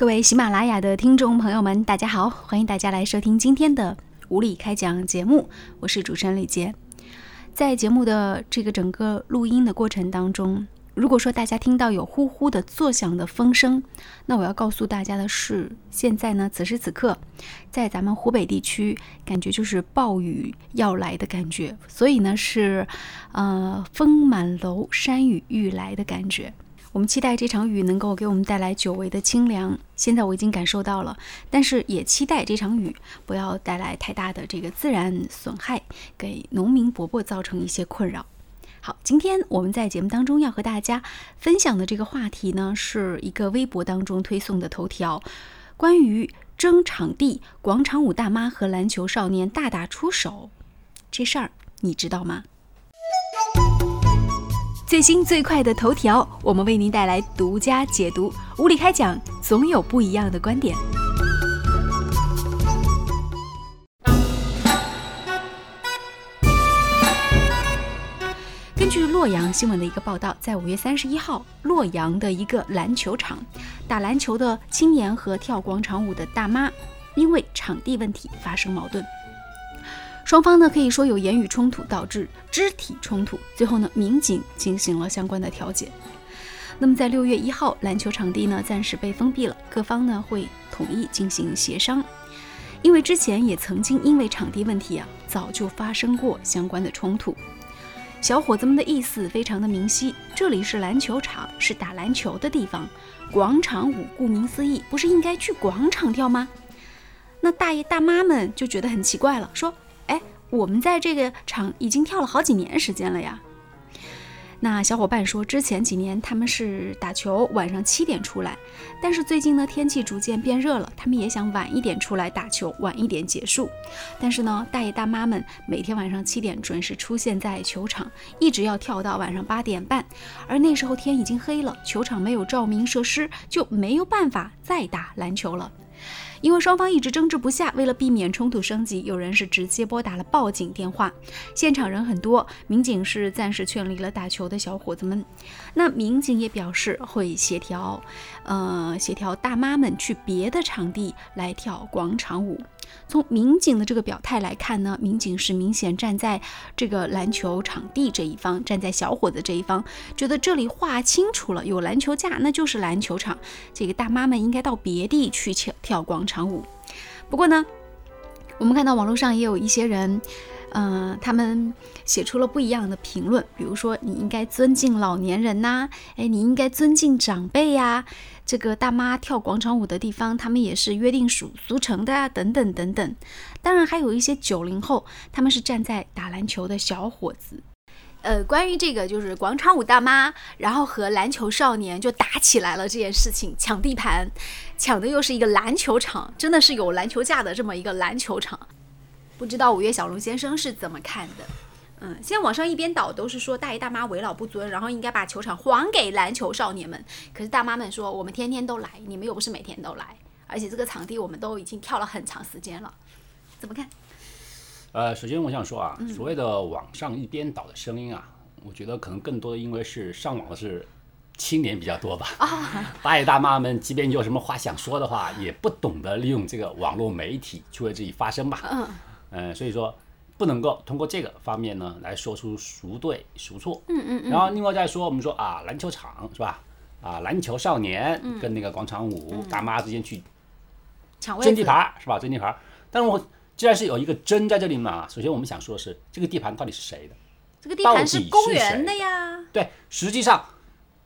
各位喜马拉雅的听众朋友们，大家好，欢迎大家来收听今天的无理开讲节目，我是主持人李杰。在节目的这个整个录音的过程当中，如果说大家听到有呼呼的作响的风声，那我要告诉大家的是，现在呢，此时此刻，在咱们湖北地区，感觉就是暴雨要来的感觉，所以呢是，呃，风满楼，山雨欲来的感觉。我们期待这场雨能够给我们带来久违的清凉，现在我已经感受到了，但是也期待这场雨不要带来太大的这个自然损害，给农民伯伯造成一些困扰。好，今天我们在节目当中要和大家分享的这个话题呢，是一个微博当中推送的头条，关于争场地，广场舞大妈和篮球少年大打出手，这事儿你知道吗？最新最快的头条，我们为您带来独家解读。无理开讲，总有不一样的观点。根据洛阳新闻的一个报道，在五月三十一号，洛阳的一个篮球场，打篮球的青年和跳广场舞的大妈，因为场地问题发生矛盾。双方呢可以说有言语冲突，导致肢体冲突。最后呢，民警进行了相关的调解。那么在六月一号，篮球场地呢暂时被封闭了，各方呢会统一进行协商。因为之前也曾经因为场地问题啊，早就发生过相关的冲突。小伙子们的意思非常的明晰，这里是篮球场，是打篮球的地方。广场舞顾名思义，不是应该去广场跳吗？那大爷大妈们就觉得很奇怪了，说。我们在这个场已经跳了好几年时间了呀。那小伙伴说，之前几年他们是打球，晚上七点出来，但是最近呢，天气逐渐变热了，他们也想晚一点出来打球，晚一点结束。但是呢，大爷大妈们每天晚上七点准时出现在球场，一直要跳到晚上八点半，而那时候天已经黑了，球场没有照明设施，就没有办法再打篮球了。因为双方一直争执不下，为了避免冲突升级，有人是直接拨打了报警电话。现场人很多，民警是暂时劝离了打球的小伙子们。那民警也表示会协调，呃，协调大妈们去别的场地来跳广场舞。从民警的这个表态来看呢，民警是明显站在这个篮球场地这一方，站在小伙子这一方，觉得这里划清楚了，有篮球架那就是篮球场，这个大妈们应该到别地去跳跳广场舞。不过呢，我们看到网络上也有一些人。嗯，他们写出了不一样的评论，比如说你应该尊敬老年人呐，哎，你应该尊敬长辈呀。这个大妈跳广场舞的地方，他们也是约定俗俗成的啊，等等等等。当然，还有一些九零后，他们是站在打篮球的小伙子。呃，关于这个就是广场舞大妈，然后和篮球少年就打起来了这件事情，抢地盘，抢的又是一个篮球场，真的是有篮球架的这么一个篮球场。不知道五月小龙先生是怎么看的？嗯，现在网上一边倒都是说大爷大妈为老不尊，然后应该把球场还给篮球少年们。可是大妈们说，我们天天都来，你们又不是每天都来，而且这个场地我们都已经跳了很长时间了，怎么看？呃，首先我想说啊，所谓的网上一边倒的声音啊，我觉得可能更多的因为是上网的是青年比较多吧。啊，大爷大妈们即便有什么话想说的话，也不懂得利用这个网络媒体去为自己发声吧。嗯。嗯，所以说不能够通过这个方面呢来说出孰对孰错。嗯嗯嗯。然后另外再说，我们说啊，篮球场是吧？啊，篮球少年跟那个广场舞大妈之间去抢争地盘是吧？争地盘。但是我既然是有一个真在这里嘛，首先我们想说的是，这个地盘到底是谁的？这个地盘是公园的呀。对，实际上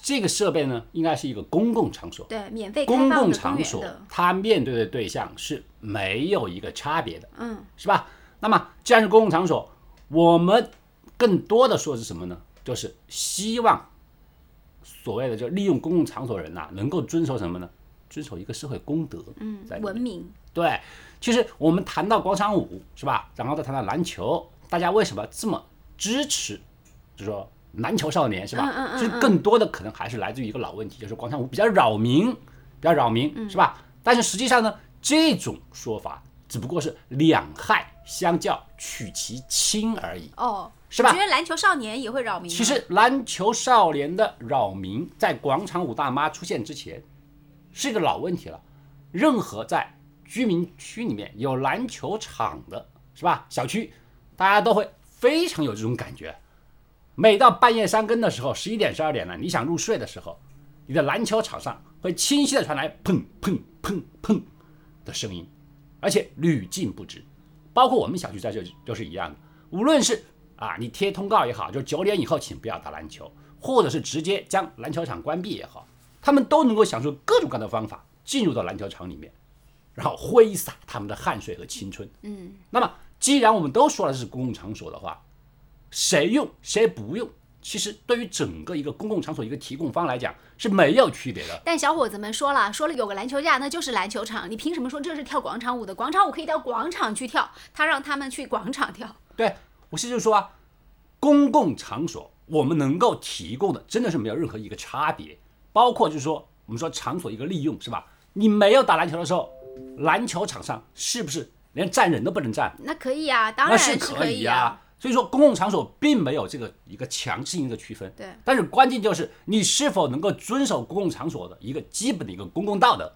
这个设备呢，应该是一个公共场所。对，免费公共场所，它面对的对象是没有一个差别的。嗯，是吧？那么，既然是公共场所，我们更多的说是什么呢？就是希望所谓的就利用公共场所人呐，能够遵守什么呢？遵守一个社会公德，嗯，文明。对，其实我们谈到广场舞是吧？然后再谈到篮球，大家为什么这么支持？就说篮球少年是吧？嗯嗯其实更多的可能还是来自于一个老问题，就是广场舞比较扰民，比较扰民，是吧？但是实际上呢，这种说法只不过是两害。相较取其轻而已哦，是吧？觉得篮球少年也会扰民。其实篮球少年的扰民，在广场舞大妈出现之前，是一个老问题了。任何在居民区里面有篮球场的，是吧？小区，大家都会非常有这种感觉。每到半夜三更的时候，十一点、十二点了，你想入睡的时候，你的篮球场上会清晰的传来砰砰砰砰的声音，而且屡禁不止。包括我们小区在这都是一样的，无论是啊你贴通告也好，就九点以后请不要打篮球，或者是直接将篮球场关闭也好，他们都能够想出各种各样的方法进入到篮球场里面，然后挥洒他们的汗水和青春。嗯，那么既然我们都说了是公共场所的话，谁用谁不用，其实对于整个一个公共场所一个提供方来讲是没有区别的。但小伙子们说了，说了有个篮球架，那就是篮球场，你凭什么说这是跳广场舞的？广场舞可以到广场去跳，他让他们去广场跳。对我是就说啊，公共场所我们能够提供的真的是没有任何一个差别，包括就是说我们说场所一个利用是吧？你没有打篮球的时候，篮球场上是不是连站人都不能站？那可以啊，当然是可以啊。所以说，公共场所并没有这个一个强制性的区分。对。但是关键就是你是否能够遵守公共场所的一个基本的一个公共道德。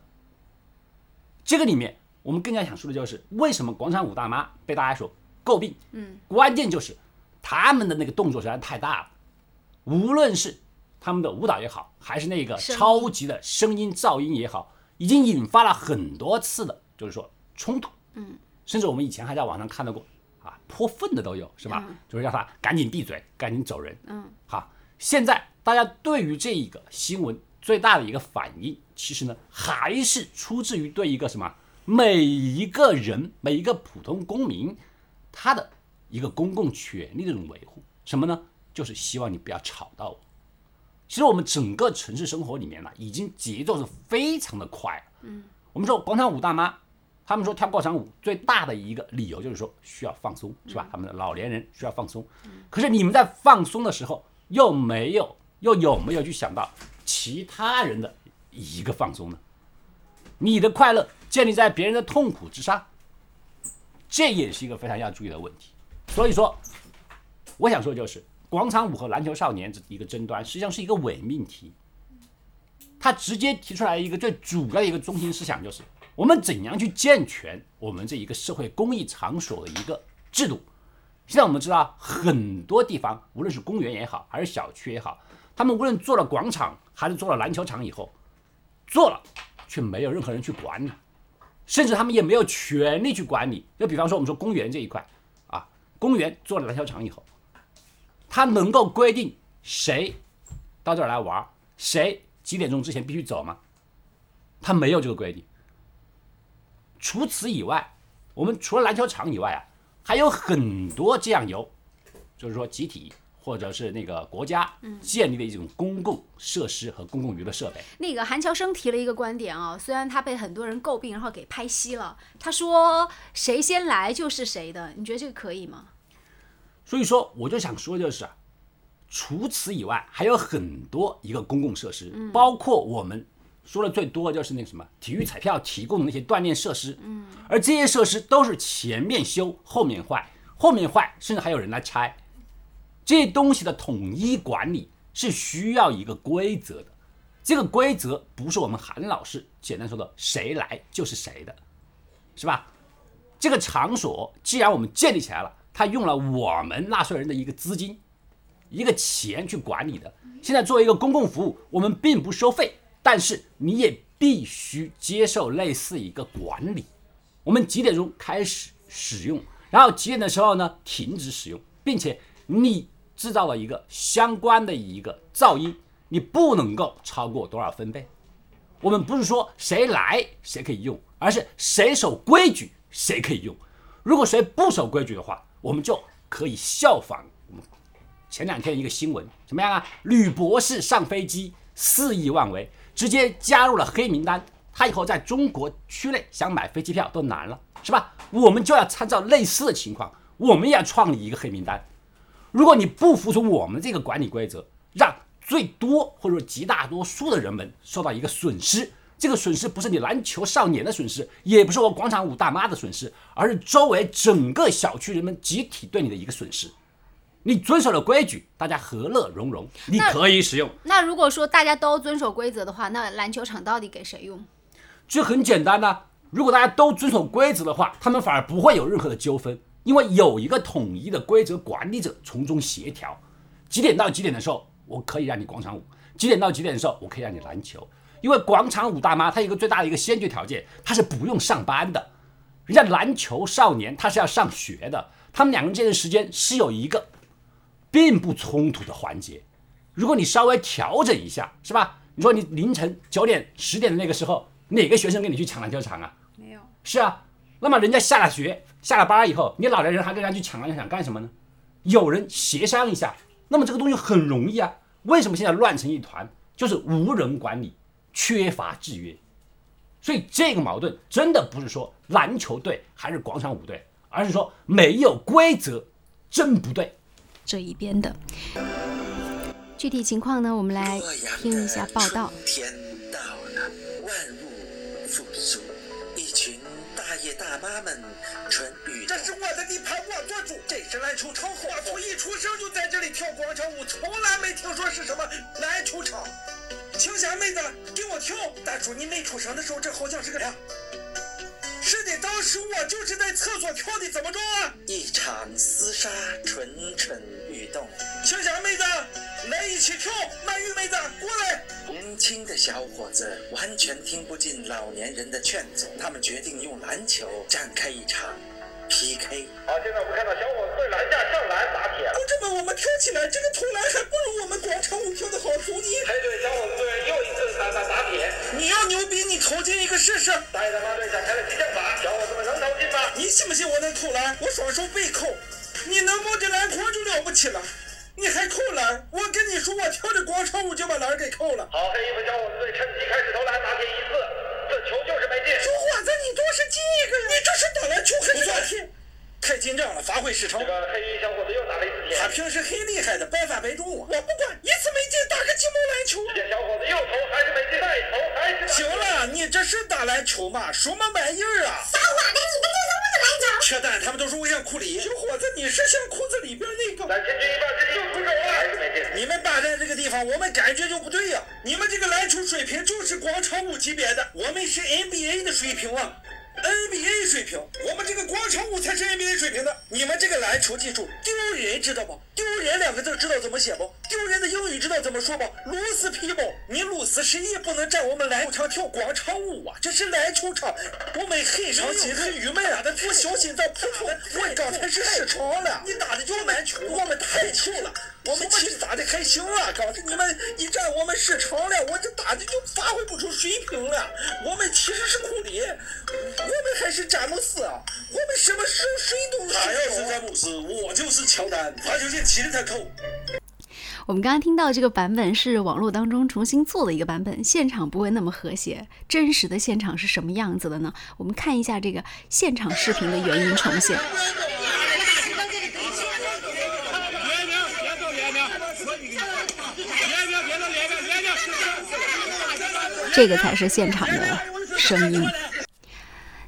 这个里面，我们更加想说的就是，为什么广场舞大妈被大家所诟病？嗯。关键就是他们的那个动作实在太大了，无论是他们的舞蹈也好，还是那个超级的声音噪音也好，已经引发了很多次的，就是说冲突。嗯。甚至我们以前还在网上看到过。啊，泼粪的都有，是吧？就是让他赶紧闭嘴，赶紧走人。嗯，好，现在大家对于这一个新闻最大的一个反应，其实呢，还是出自于对一个什么每一个人、每一个普通公民他的一个公共权利的这种维护。什么呢？就是希望你不要吵到我。其实我们整个城市生活里面呢，已经节奏是非常的快了。嗯，我们说广场舞大妈。他们说跳广场舞最大的一个理由就是说需要放松，是吧？他们的老年人需要放松。可是你们在放松的时候，又没有又有没有去想到其他人的一个放松呢？你的快乐建立在别人的痛苦之上，这也是一个非常要注意的问题。所以说，我想说的就是广场舞和篮球少年这一个争端，实际上是一个伪命题。他直接提出来一个最主要的一个中心思想就是。我们怎样去健全我们这一个社会公益场所的一个制度？现在我们知道很多地方，无论是公园也好，还是小区也好，他们无论做了广场还是做了篮球场以后，做了却没有任何人去管理，甚至他们也没有权利去管理。就比方说我们说公园这一块啊，公园做了篮球场以后，他能够规定谁到这儿来玩，谁几点钟之前必须走吗？他没有这个规定。除此以外，我们除了篮球场以外啊，还有很多这样由，就是说集体或者是那个国家建立的一种公共设施和公共娱乐设备。那个韩乔生提了一个观点啊，虽然他被很多人诟病，然后给拍稀了。他说谁先来就是谁的，你觉得这个可以吗？所以说，我就想说就是啊，除此以外，还有很多一个公共设施，包括我们。说的最多就是那个什么体育彩票提供的那些锻炼设施，嗯，而这些设施都是前面修后面坏，后面坏甚至还有人来拆，这些东西的统一管理是需要一个规则的，这个规则不是我们韩老师简单说的谁来就是谁的，是吧？这个场所既然我们建立起来了，他用了我们纳税人的一个资金，一个钱去管理的，现在作为一个公共服务，我们并不收费。但是你也必须接受类似一个管理，我们几点钟开始使用，然后几点的时候呢停止使用，并且你制造了一个相关的一个噪音，你不能够超过多少分贝。我们不是说谁来谁可以用，而是谁守规矩谁可以用。如果谁不守规矩的话，我们就可以效仿我们前两天一个新闻，怎么样啊？吕博士上飞机肆意妄为。直接加入了黑名单，他以后在中国区内想买飞机票都难了，是吧？我们就要参照类似的情况，我们也要创立一个黑名单。如果你不服从我们这个管理规则，让最多或者说极大多数的人们受到一个损失，这个损失不是你篮球少年的损失，也不是我广场舞大妈的损失，而是周围整个小区人们集体对你的一个损失。你遵守了规矩，大家和乐融融，你可以使用。那如果说大家都遵守规则的话，那篮球场到底给谁用？这很简单呐。如果大家都遵守规则的话，他们反而不会有任何的纠纷，因为有一个统一的规则管理者从中协调。几点到几点的时候，我可以让你广场舞；几点到几点的时候，我可以让你篮球。因为广场舞大妈她一个最大的一个先决条件，她是不用上班的。人家篮球少年他是要上学的，他们两个人之间的时间是有一个并不冲突的环节。如果你稍微调整一下，是吧？你说你凌晨九点、十点的那个时候，哪个学生跟你去抢篮球场啊？没有。是啊，那么人家下了学、下了班以后，你老年人还跟人家去抢篮球场干什么呢？有人协商一下，那么这个东西很容易啊。为什么现在乱成一团？就是无人管理，缺乏制约。所以这个矛盾真的不是说篮球队还是广场舞队，而是说没有规则真不对。这一边的具体情况呢，我们来听一下报道。天到了，万物复苏，一群大爷大妈们春雨。这是我的地盘，我做主。这是篮球场，我从一出生就在这里跳广场舞，从来没听说是什么篮球场。青霞妹子，跳！大叔，你没出生的时候，这好像是个啥？是的，当时我就是在厕所跳的，怎么着啊？一场厮杀，蠢蠢欲动。青霞妹子，来一起跳！曼玉妹子，过来！年轻的小伙子完全听不进老年人的劝阻，他们决定用篮球展开一场。PK，好，现在我们看到小伙子对篮下上篮打铁了。就这么我们跳起来，这个投篮还进一个试试。大爷大妈队展开了激将法，小伙子们能投进吗？你信不信我能投篮？我双手背扣，你能摸着篮筐就了不起了。你还扣篮？我跟你说，我跳着广场舞就把篮给扣了。好，黑衣服小伙子队趁机开始投篮打铁一次。这球就是没进，小伙子，你多是进一个，你这是打篮球还是打铁？太紧张了，发挥失常。这个黑衣小伙子又打了一次铁，他平时很厉害的，百发百中。我不管，一次篮球嘛？什么玩意儿啊？撒谎的，你们这是我的篮球。扯淡，他们都是我像库里。小伙子，你是像裤子里边那个？你们霸占这个地方，我们感觉就不对呀。你们这个篮球水平就是广场舞级别的，我们是 NBA 的水平啊。NBA 水平，我们这个广场舞才是 NBA 水平的。你们这个篮球技术丢人，知道不？丢人两个字知道怎么写不？丢人的英语知道怎么说不？露丝皮包，你露丝谁也不能占我们篮球场跳广场舞啊！这是篮球场，我们很伤心，很郁闷啊！我小心脏扑通，我刚才是失常了。你打的就篮球，我们太球了，我们其实打的还行啊。刚才你们一站，我们失常了，我这打的就发挥不出水平了。我们其实是库里，我们还是詹姆斯啊！我们什么时候谁都是。他要是詹姆斯，我就是乔丹。罚球线起了才扣。我们刚刚听到这个版本是网络当中重新做的一个版本，现场不会那么和谐。真实的现场是什么样子的呢？我们看一下这个现场视频的原音重现。这个才是现场的声音。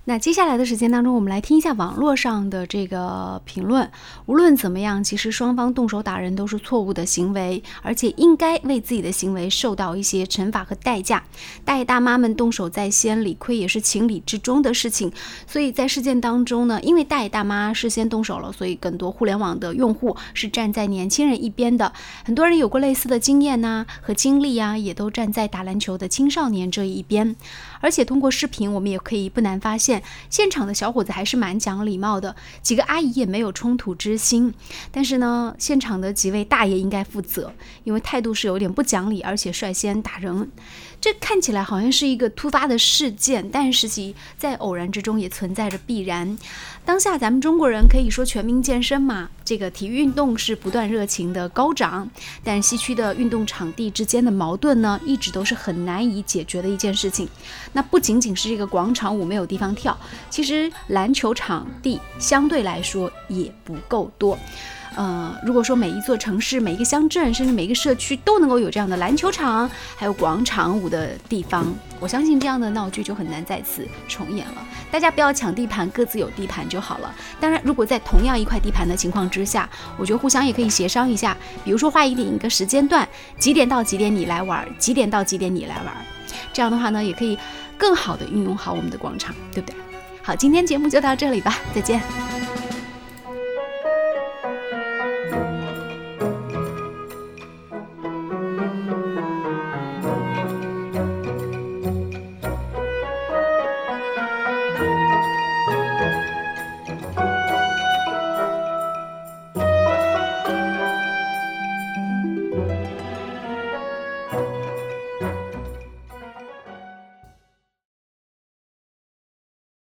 那接下来的时间当中，我们来听一下网络上的这个评论。无论怎么样，其实双方动手打人都是错误的行为，而且应该为自己的行为受到一些惩罚和代价。大爷大妈们动手在先，理亏也是情理之中的事情。所以在事件当中呢，因为大爷大妈事先动手了，所以更多互联网的用户是站在年轻人一边的。很多人有过类似的经验呐和经历啊，也都站在打篮球的青少年这一边。而且通过视频，我们也可以不难发现，现场的小伙子还是蛮讲礼貌的，几个阿姨也没有冲突之心。但是呢，现场的几位大爷应该负责，因为态度是有点不讲理，而且率先打人。这看起来好像是一个突发的事件，但实际在偶然之中也存在着必然。当下咱们中国人可以说全民健身嘛，这个体育运动是不断热情的高涨，但西区的运动场地之间的矛盾呢，一直都是很难以解决的一件事情。那不仅仅是这个广场舞没有地方跳，其实篮球场地相对来说也不够多。呃，如果说每一座城市、每一个乡镇，甚至每一个社区都能够有这样的篮球场，还有广场舞的地方，我相信这样的闹剧就很难再次重演了。大家不要抢地盘，各自有地盘就好了。当然，如果在同样一块地盘的情况之下，我觉得互相也可以协商一下，比如说划定一个时间段，几点到几点你来玩，几点到几点你来玩。这样的话呢，也可以更好的运用好我们的广场，对不对？好，今天节目就到这里吧，再见。